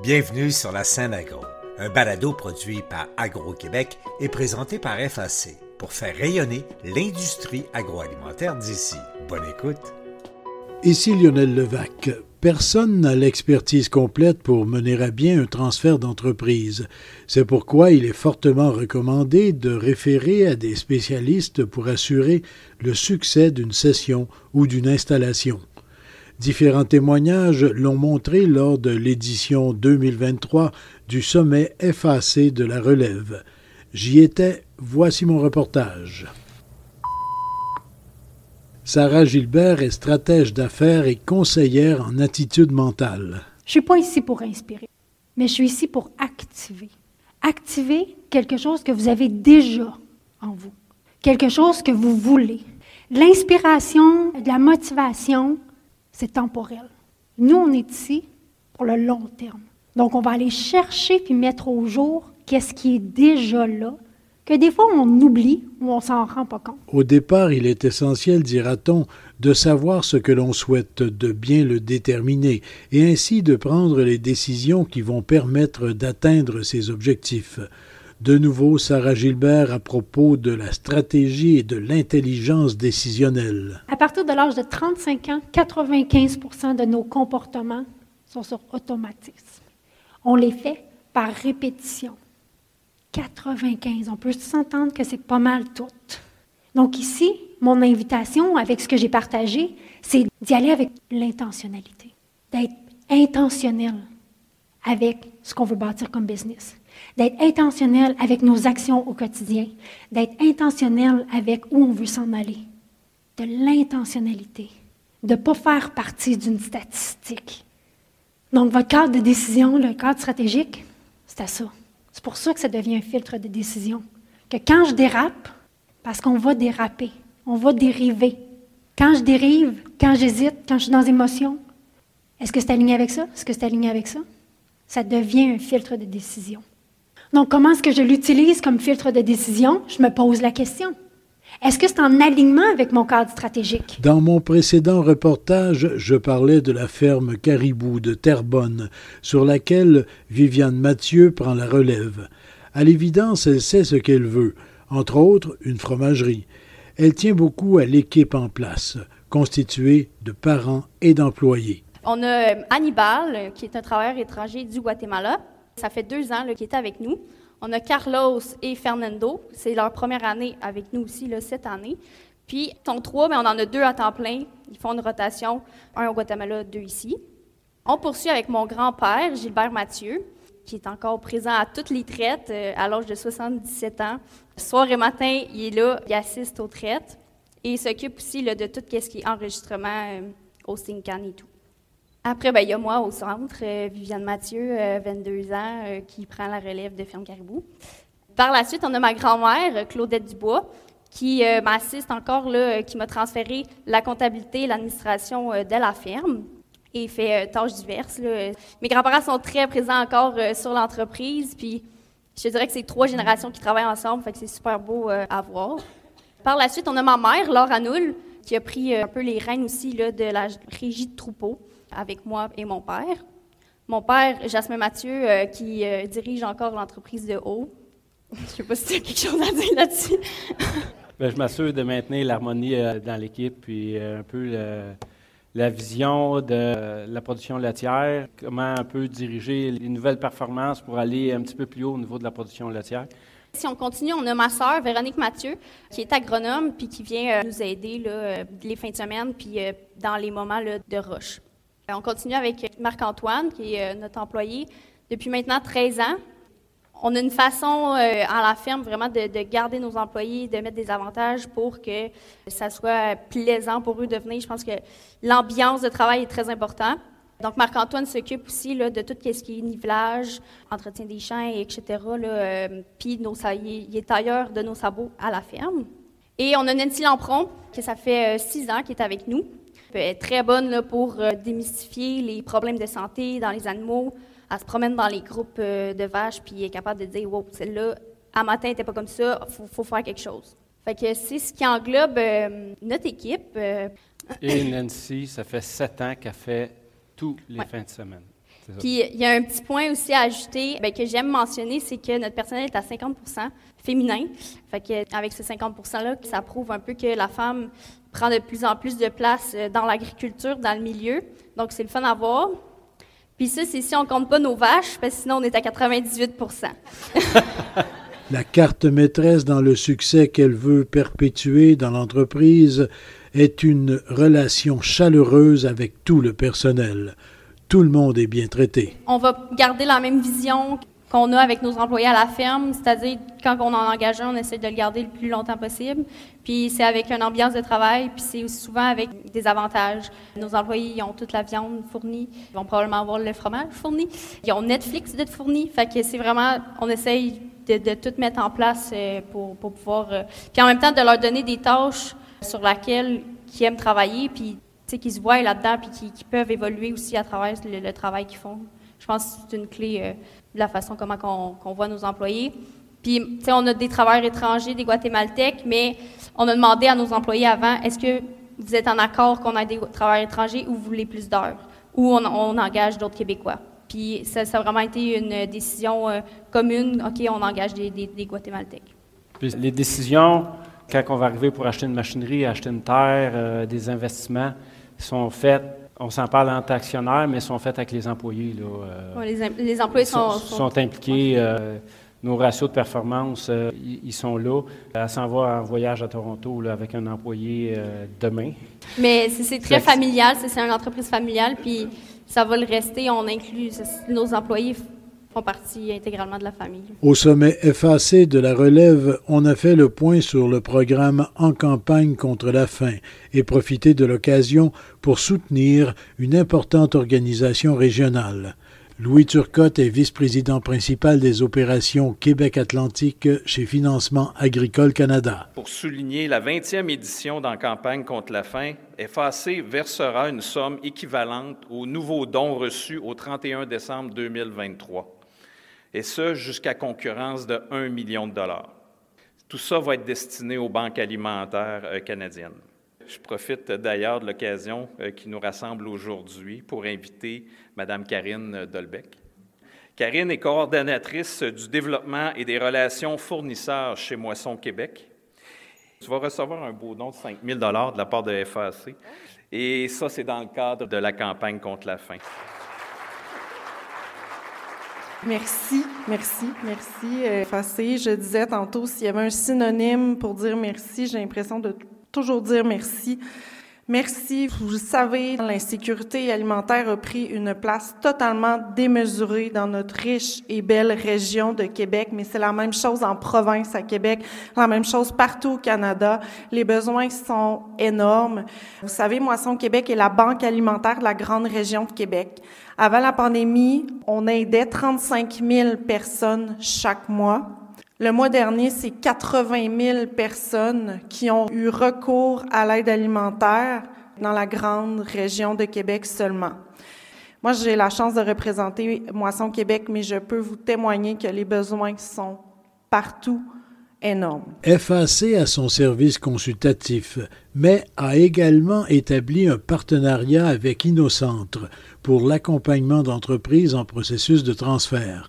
Bienvenue sur la scène agro, un balado produit par Agro-Québec et présenté par FAC pour faire rayonner l'industrie agroalimentaire d'ici. Bonne écoute. Ici Lionel Levac. Personne n'a l'expertise complète pour mener à bien un transfert d'entreprise. C'est pourquoi il est fortement recommandé de référer à des spécialistes pour assurer le succès d'une session ou d'une installation. Différents témoignages l'ont montré lors de l'édition 2023 du sommet FAC de la relève. J'y étais, voici mon reportage. Sarah Gilbert est stratège d'affaires et conseillère en attitude mentale. Je suis pas ici pour inspirer, mais je suis ici pour activer. Activer quelque chose que vous avez déjà en vous, quelque chose que vous voulez. L'inspiration, la motivation, c'est temporel. Nous, on est ici pour le long terme. Donc, on va aller chercher puis mettre au jour qu'est-ce qui est déjà là, que des fois on oublie ou on s'en rend pas compte. Au départ, il est essentiel, dira-t-on, de savoir ce que l'on souhaite, de bien le déterminer, et ainsi de prendre les décisions qui vont permettre d'atteindre ces objectifs. De nouveau, Sarah Gilbert à propos de la stratégie et de l'intelligence décisionnelle. À partir de l'âge de 35 ans, 95% de nos comportements sont sur automatisme. On les fait par répétition. 95, on peut s'entendre que c'est pas mal tout. Donc ici, mon invitation avec ce que j'ai partagé, c'est d'y aller avec l'intentionnalité, d'être intentionnel avec ce qu'on veut bâtir comme business d'être intentionnel avec nos actions au quotidien, d'être intentionnel avec où on veut s'en aller, de l'intentionnalité, de ne pas faire partie d'une statistique. Donc, votre cadre de décision, le cadre stratégique, c'est à ça. C'est pour ça que ça devient un filtre de décision. Que quand je dérape, parce qu'on va déraper, on va dériver. Quand je dérive, quand j'hésite, quand je suis dans émotion, est-ce que c'est aligné avec ça? Est-ce que c'est aligné avec ça? Ça devient un filtre de décision. Donc, comment est-ce que je l'utilise comme filtre de décision? Je me pose la question. Est-ce que c'est en alignement avec mon cadre stratégique? Dans mon précédent reportage, je parlais de la ferme Caribou de Terrebonne, sur laquelle Viviane Mathieu prend la relève. À l'évidence, elle sait ce qu'elle veut, entre autres une fromagerie. Elle tient beaucoup à l'équipe en place, constituée de parents et d'employés. On a Hannibal, qui est un travailleur étranger du Guatemala, ça fait deux ans qu'il est avec nous. On a Carlos et Fernando. C'est leur première année avec nous aussi, cette année. Puis, ils sont trois, mais on en a deux à temps plein. Ils font une rotation, un au Guatemala, deux ici. On poursuit avec mon grand-père, Gilbert Mathieu, qui est encore présent à toutes les traites euh, à l'âge de 77 ans. Soir et matin, il est là, il assiste aux traites et il s'occupe aussi de tout ce qui est enregistrement euh, au Sincan et tout. Après, ben, il y a moi au centre, euh, Viviane Mathieu, 22 euh, ans, euh, qui prend la relève de Ferme Caribou. Par la suite, on a ma grand-mère, Claudette Dubois, qui m'assiste encore, là, qui m'a transféré la comptabilité et l'administration de la ferme et fait tâches diverses. Mes grands-parents sont très présents encore sur l'entreprise, puis je dirais que c'est trois générations qui travaillent ensemble, fait que c'est super beau à voir. Par la suite, on a ma mère, Laure Anoul, qui a pris un peu les rênes aussi là, de la régie de troupeau avec moi et mon père. Mon père, Jasmin Mathieu, euh, qui euh, dirige encore l'entreprise de haut. Je ne sais pas si tu as quelque chose à dire là-dessus. Bien, je m'assure de maintenir l'harmonie euh, dans l'équipe, puis un peu la vision de la production laitière, comment un peu diriger les nouvelles performances pour aller un petit peu plus haut au niveau de la production laitière. Si on continue, on a ma sœur, Véronique Mathieu, qui est agronome, puis qui vient nous aider là, les fins de semaine, puis dans les moments de rush. Euh, on continue avec Marc-Antoine, qui est euh, notre employé depuis maintenant 13 ans. On a une façon euh, à la ferme vraiment de, garder nos employés, de mettre des avantages pour que ça soit plaisant pour eux de venir. Je pense que l'ambiance de travail est très importante. Donc, Marc-Antoine s'occupe aussi de tout ce qui est nivelage, entretien des champs, etc. Puis, il est tailleur de nos sabots à la ferme. Et on a Nancy Lampron, qui ça fait six ans, qui est avec nous. Elle est très bonne là, pour euh, démystifier les problèmes de santé dans les animaux. Elle se promène dans les groupes euh, de vaches, puis est capable de dire Wow, celle-là, à matin, n'était pas comme ça, il faut, faire quelque chose. Fait que c'est ce qui englobe euh, notre équipe. Et Nancy, ça fait sept ans qu'elle fait tous les fins de semaine. Puis il y a un petit point aussi à ajouter ben, que j'aime mentionner, c'est que notre personnel est à 50% féminin. Fait que, avec ce 50 %-là, ça prouve un peu que la femme prend de plus en plus de place euh, dans l'agriculture, dans le milieu. Donc, c'est le fun à voir. Puis ça, c'est si on compte pas nos vaches, parce que sinon, on est à 98 La carte maîtresse dans le succès qu'elle veut perpétuer dans l'entreprise est une relation chaleureuse avec tout le personnel. Tout le monde est bien traité. On va garder la même vision qu'on a avec nos employés à la ferme, c'est-à-dire quand on en engage un, on essaie de le garder le plus longtemps possible. Puis c'est avec une ambiance de travail, puis c'est aussi souvent avec des avantages. Nos employés ils ont toute la viande fournie, ils vont probablement avoir le fromage fourni, ils ont Netflix d'être fourni, fait que c'est vraiment, on essaye de, tout mettre en place euh, pour, pouvoir, euh, puis en même temps de leur donner des tâches sur lesquelles ils aiment travailler, puis qu'ils se voient là-dedans, puis qu'ils peuvent évoluer aussi à travers le, travail qu'ils font. Je pense que c'est une clé. Euh, de la façon comment on, voit nos employés. Puis, tu sais, on a des travailleurs étrangers, des Guatémaltèques, mais on a demandé à nos employés avant, est-ce que vous êtes en accord qu'on ait des travailleurs étrangers ou vous voulez plus d'heures? Ou on, engage d'autres Québécois? Puis, ça, a vraiment été une décision euh, commune. OK, on engage des, des, Guatémaltèques. Puis, les décisions, quand on va arriver pour acheter une machinerie, acheter une terre, euh, des investissements, sont faites on s'en parle entre actionnaires, mais sont faites avec les employés. Là, euh, les, employés sont, sont, impliqués. Euh, nos ratios de performance, euh, ils sont là. Elle s'en va en voyage à Toronto là, avec un employé demain. Mais c'est très familial, c'est une entreprise familiale, puis ça va le rester. On inclut nos employés font partie intégralement de la famille. Au sommet FAC de la relève, on a fait le point sur le programme En campagne contre la faim et profité de l'occasion pour soutenir une importante organisation régionale. Louis Turcotte est vice-président principal des opérations Québec Atlantique chez Financement Agricole Canada. Pour souligner la 20e édition d'En campagne contre la faim, FAC versera une somme équivalente aux nouveaux dons reçus au 31 décembre 2023 et ce jusqu'à concurrence de 1 million de dollars. Tout ça va être destiné aux banques alimentaires euh, canadiennes. Je profite d'ailleurs de l'occasion euh, qui nous rassemble aujourd'hui pour inviter Mme Karine Dolbeck. Karine est coordonnatrice du développement et des relations fournisseurs chez Moisson Québec. Tu vas recevoir un beau don de 5 000 de la part de FAC. Et ça, c'est dans le cadre de la campagne contre la faim. Merci, merci, merci. Euh, je disais tantôt, s'il y avait un synonyme pour dire merci, j'ai l'impression de toujours dire merci. Merci. Vous savez, l'insécurité alimentaire a pris une place totalement démesurée dans notre riche et belle région de Québec, mais c'est la même chose en province à Québec, la même chose partout au Canada. Les besoins sont énormes. Vous savez, Moisson Québec est la banque alimentaire de la grande région de Québec. Avant la pandémie, on aidait 35 000 personnes chaque mois. Le mois dernier, c'est 80 000 personnes qui ont eu recours à l'aide alimentaire dans la grande région de Québec seulement. Moi, j'ai la chance de représenter Moisson Québec, mais je peux vous témoigner que les besoins sont partout énormes. FAC a son service consultatif, mais a également établi un partenariat avec InnoCentre pour l'accompagnement d'entreprises en processus de transfert.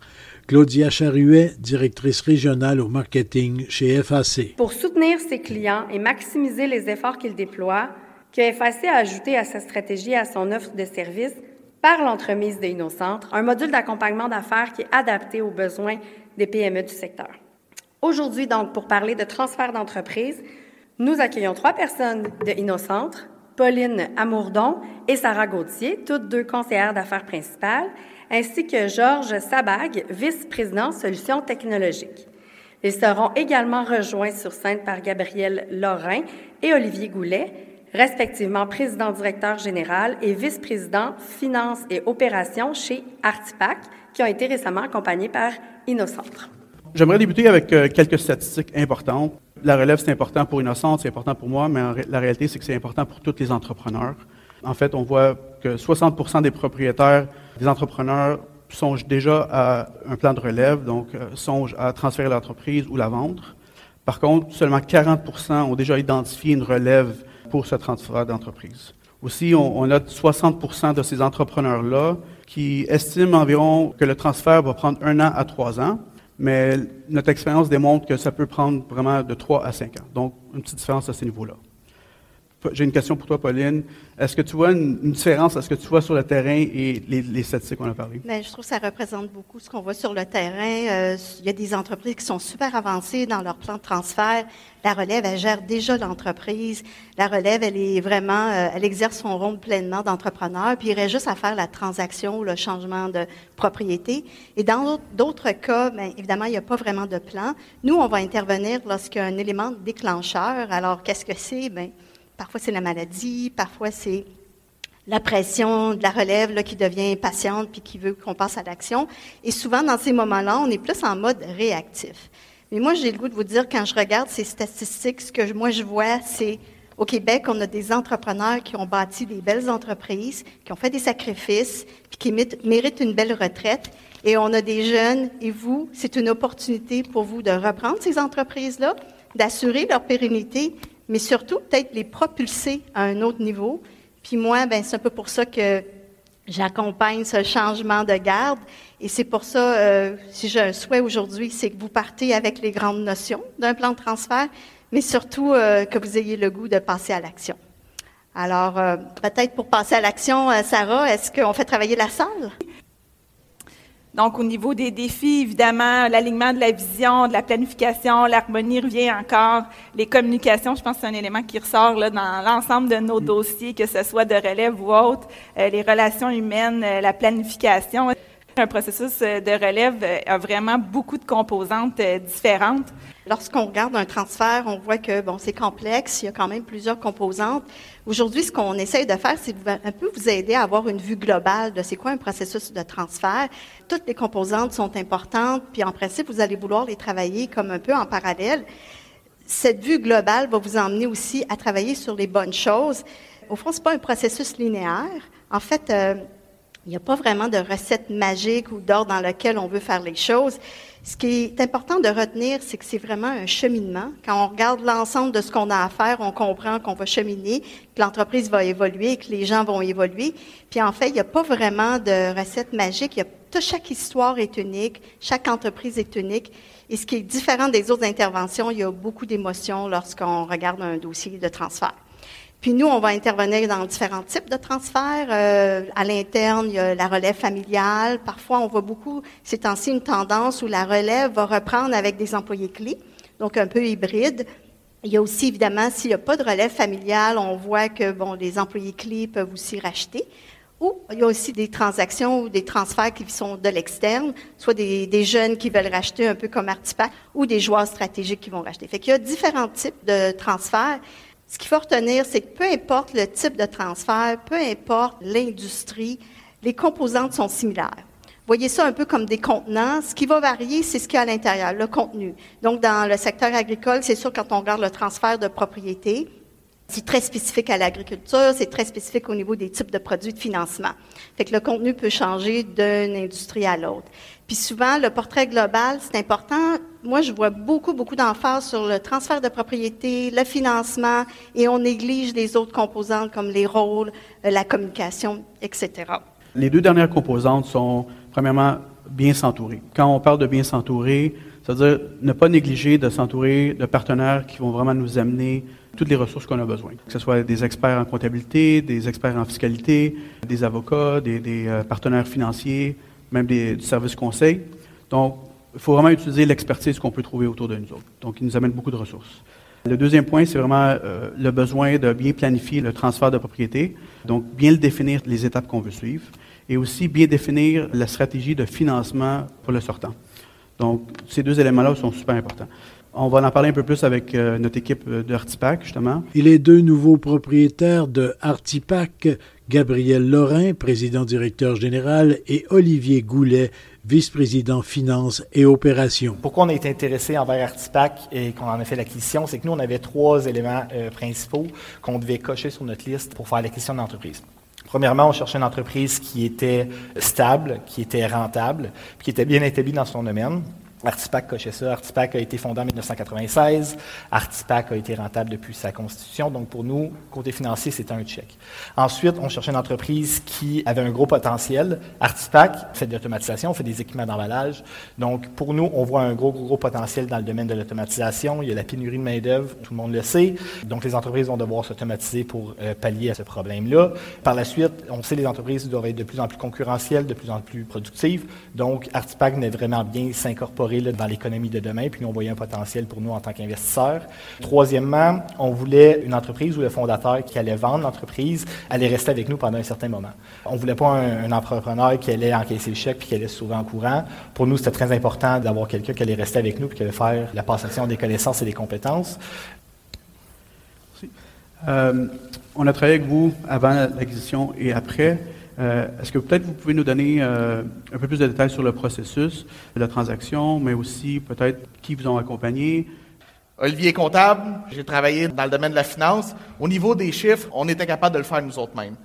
Claudia Charuet, directrice régionale au marketing chez FAC. Pour soutenir ses clients et maximiser les efforts qu'il déploie, que FAC a ajouté à sa stratégie et à son offre de services par l'entremise d'InnoCentre, un module d'accompagnement d'affaires qui est adapté aux besoins des PME du secteur. Aujourd'hui, donc, pour parler de transfert d'entreprise, nous accueillons trois personnes de InnoCentre, Pauline Amourdon et Sarah Gauthier, toutes deux conseillères d'affaires principales, ainsi que Georges Sabag, vice-président solutions technologiques. Ils seront également rejoints sur scène par Gabriel Lorrain et Olivier Goulet, respectivement président-directeur général et vice-président finances et opérations chez Artipac, qui ont été récemment accompagnés par Innocentre. J'aimerais débuter avec euh, quelques statistiques importantes. La relève, c'est important pour Innocentre, c'est important pour moi, mais la réalité, c'est que c'est important pour tous les entrepreneurs. En fait, on voit que 60% des propriétaires des entrepreneurs songent déjà à un plan de relève, donc euh, songent à transférer l'entreprise ou la vendre. Par contre, seulement 40% ont déjà identifié une relève pour ce transfert d'entreprise. Aussi, on, on a 60% de ces entrepreneurs-là qui estiment environ que le transfert va prendre un an à trois ans, mais notre expérience démontre que ça peut prendre vraiment de trois à cinq ans. Donc, une petite différence à ce niveau-là. J'ai une question pour toi, Pauline. Est-ce que tu vois une, différence, est-ce que tu vois sur le terrain et les, statistiques qu'on a parlé? Bien, je trouve que ça représente beaucoup ce qu'on voit sur le terrain. Euh, il y a des entreprises qui sont super avancées dans leur plan de transfert. La relève, elle gère déjà l'entreprise. La relève, elle est vraiment, euh, elle exerce son rôle pleinement d'entrepreneur, puis il reste juste à faire la transaction ou le changement de propriété. Et dans d'autres cas, bien, évidemment, il n'y a pas vraiment de plan. Nous, on va intervenir lorsqu'il y a un élément déclencheur. Alors, qu'est-ce que c'est? Bien, Parfois, c'est la maladie, parfois, c'est la pression de la relève là, qui devient impatiente puis qui veut qu'on passe à l'action. Et souvent, dans ces moments-là, on est plus en mode réactif. Mais moi, j'ai le goût de vous dire, quand je regarde ces statistiques, ce que moi je vois, c'est au Québec, on a des entrepreneurs qui ont bâti des belles entreprises, qui ont fait des sacrifices, puis qui méritent une belle retraite. Et on a des jeunes, et vous, c'est une opportunité pour vous de reprendre ces entreprises-là, d'assurer leur pérennité, mais surtout peut-être les propulser à un autre niveau. Puis moi, ben c'est un peu pour ça que j'accompagne ce changement de garde. Et c'est pour ça, euh, si j'ai un souhait aujourd'hui, c'est que vous partez avec les grandes notions d'un plan de transfert, mais surtout euh, que vous ayez le goût de passer à l'action. Alors, euh, peut-être pour passer à l'action, Sarah, est-ce qu'on fait travailler la salle? Donc, au niveau des défis, évidemment, l'alignement de la vision, de la planification, l'harmonie revient encore. Les communications, je pense que c'est un élément qui ressort là, dans l'ensemble de nos dossiers, que ce soit de relève ou autre. Euh, les relations humaines, euh, la planification. Un processus euh, de relève a vraiment beaucoup de composantes différentes. Lorsqu'on regarde un transfert, on voit que bon, c'est complexe, il y a quand même plusieurs composantes. Aujourd'hui, ce qu'on essaye de faire, c'est un peu vous aider à avoir une vue globale de c'est quoi un processus de transfert. Toutes les composantes sont importantes, puis en principe, vous allez vouloir les travailler comme un peu en parallèle. Cette vue globale va vous emmener aussi à travailler sur les bonnes choses. Au fond, c'est pas un processus linéaire. En fait, euh, il n'y a pas vraiment de recette magique ou d'ordre dans lequel on veut faire les choses. Ce qui est important de retenir, c'est que c'est vraiment un cheminement. Quand on regarde l'ensemble de ce qu'on a à faire, on comprend qu'on va cheminer, que l'entreprise va évoluer, que les gens vont évoluer. Puis en fait, il n'y a pas vraiment de recette magique. Chaque histoire est unique, chaque entreprise est unique. Et ce qui est différent des autres interventions, il y a beaucoup d'émotions lorsqu'on regarde un dossier de transfert. Puis nous, on va intervenir dans différents types de transferts. Euh, à l'interne, il y a la relève familiale. Parfois, on voit beaucoup, c'est ainsi une tendance où la relève va reprendre avec des employés clés, donc un peu hybride. Il y a aussi, évidemment, s'il n'y a pas de relève familiale, on voit que bon, les employés clés peuvent aussi racheter. Ou il y a aussi des transactions ou des transferts qui sont de l'externe, soit des, jeunes qui veulent racheter un peu comme Artipac ou des joueurs stratégiques qui vont racheter. Fait qu'il y a différents types de transferts. Ce qu'il faut retenir, c'est que peu importe le type de transfert, peu importe l'industrie, les composantes sont similaires. Voyez ça un peu comme des contenants. Ce qui va varier, c'est ce qu'il y a à l'intérieur, le contenu. Donc, dans le secteur agricole, c'est sûr, quand on regarde le transfert de propriété, c'est très spécifique à l'agriculture, c'est très spécifique au niveau des types de produits de financement. Fait que le contenu peut changer d'une industrie à l'autre. Puis souvent, le portrait global, c'est important. Moi, je vois beaucoup, beaucoup d'emphase sur le transfert de propriété, le financement, et on néglige les autres composantes comme les rôles, euh, la communication, etc. Les deux dernières composantes sont, premièrement, bien s'entourer. Quand on parle de bien s'entourer, c'est-à-dire ne pas négliger de s'entourer de partenaires qui vont vraiment nous amener toutes les ressources qu'on a besoin, que ce soit des experts en comptabilité, des experts en fiscalité, des avocats, des, euh, partenaires financiers, même des, du service conseil. Donc, il faut vraiment utiliser l'expertise qu'on peut trouver autour de nous autres. Donc, il nous amène beaucoup de ressources. Le deuxième point, c'est vraiment euh, le besoin de bien planifier le transfert de propriété, donc bien le définir les étapes qu'on veut suivre, et aussi bien définir la stratégie de financement pour le sortant. Donc, ces deux éléments-là sont super importants. On va en parler un peu plus avec euh, notre équipe de Artipac, justement. Et les deux nouveaux propriétaires de Artipac, Gabriel Lorrain, président-directeur général, et Olivier Goulet, vice-président finance et opérations. Pourquoi on a été intéressé envers Artipac et qu'on en a fait l'acquisition, c'est que nous, on avait trois éléments euh, principaux qu'on devait cocher sur notre liste pour faire l'acquisition d'entreprise. Premièrement, on cherchait une entreprise qui était stable, qui était rentable, qui était bien établie dans son domaine. Artipac cochait ça. Artipac a été fondé en 1996. Artipac a été rentable depuis sa constitution. Donc, pour nous, côté financier, c'était un chèque. Ensuite, on cherchait une entreprise qui avait un gros potentiel. Artipac fait de l'automatisation, fait des équipements d'emballage. Donc, pour nous, on voit un gros, gros, gros potentiel dans le domaine de l'automatisation. Il y a la pénurie de main-d'œuvre, tout le monde le sait. Donc, les entreprises vont devoir s'automatiser pour euh, pallier à ce problème-là. Par la suite, on sait que les entreprises doivent être de plus en plus concurrentielles, de plus en plus productives. Donc, Artipac venait vraiment bien s'incorporer dans l'économie de demain, puis nous, on voyait un potentiel pour nous en tant qu'investisseurs. Troisièmement, on voulait une entreprise où le fondateur qui allait vendre l'entreprise allait rester avec nous pendant un certain moment. On ne voulait pas un, entrepreneur qui allait encaisser le chèque puis qui allait souvent en courant. Pour nous, c'était très important d'avoir quelqu'un qui allait rester avec nous puis qui allait faire la passation des connaissances et des compétences. Euh, on a travaillé avec vous avant l'acquisition et après. Euh, est-ce que peut-être vous pouvez nous donner euh, un peu plus de détails sur le processus de la transaction, mais aussi peut-être qui vous ont accompagné? Olivier comptable, j'ai travaillé dans le domaine de la finance. Au niveau des chiffres, on était capable de le faire nous autres mêmes.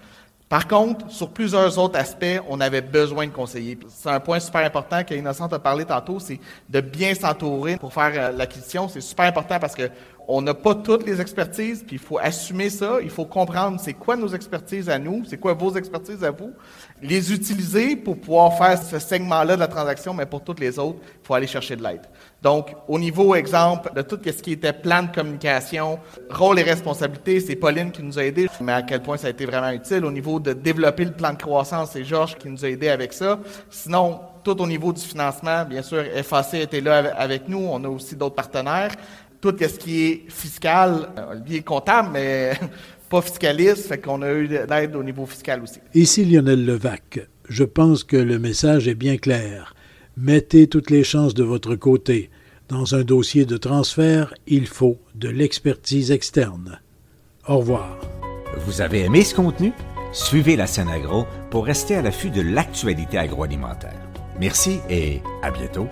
Par contre, sur plusieurs autres aspects, on avait besoin de conseillers. C'est un point super important qu'Innocente a parlé tantôt, c'est de bien s'entourer pour faire euh, l'acquisition. C'est super important parce que on n'a pas toutes les expertises, puis il faut assumer ça. Il faut comprendre c'est quoi nos expertises à nous, c'est quoi vos expertises à vous. Les utiliser pour pouvoir faire ce segment-là de la transaction, mais pour toutes les autres, il faut aller chercher de l'aide. Donc, au niveau, exemple, de tout ce qui était plan de communication, rôle et responsabilité, c'est Pauline qui nous a aidés, mais à quel point ça a été vraiment utile. Au niveau de développer le plan de croissance, c'est Georges qui nous a aidés avec ça. Sinon, tout au niveau du financement, bien sûr, FAC était là avec nous. On a aussi d'autres partenaires tout ce qui est fiscal, Olivier est comptable, mais pas fiscaliste, fait qu'on a eu l'aide au niveau fiscal aussi. Ici Lionel Levac. Je pense que le message est bien clair. Mettez toutes les chances de votre côté. Dans un dossier de transfert, il faut de l'expertise externe. Au revoir. Vous avez aimé ce contenu? Suivez la scène agro pour rester à l'affût de l'actualité agroalimentaire. Merci et à bientôt.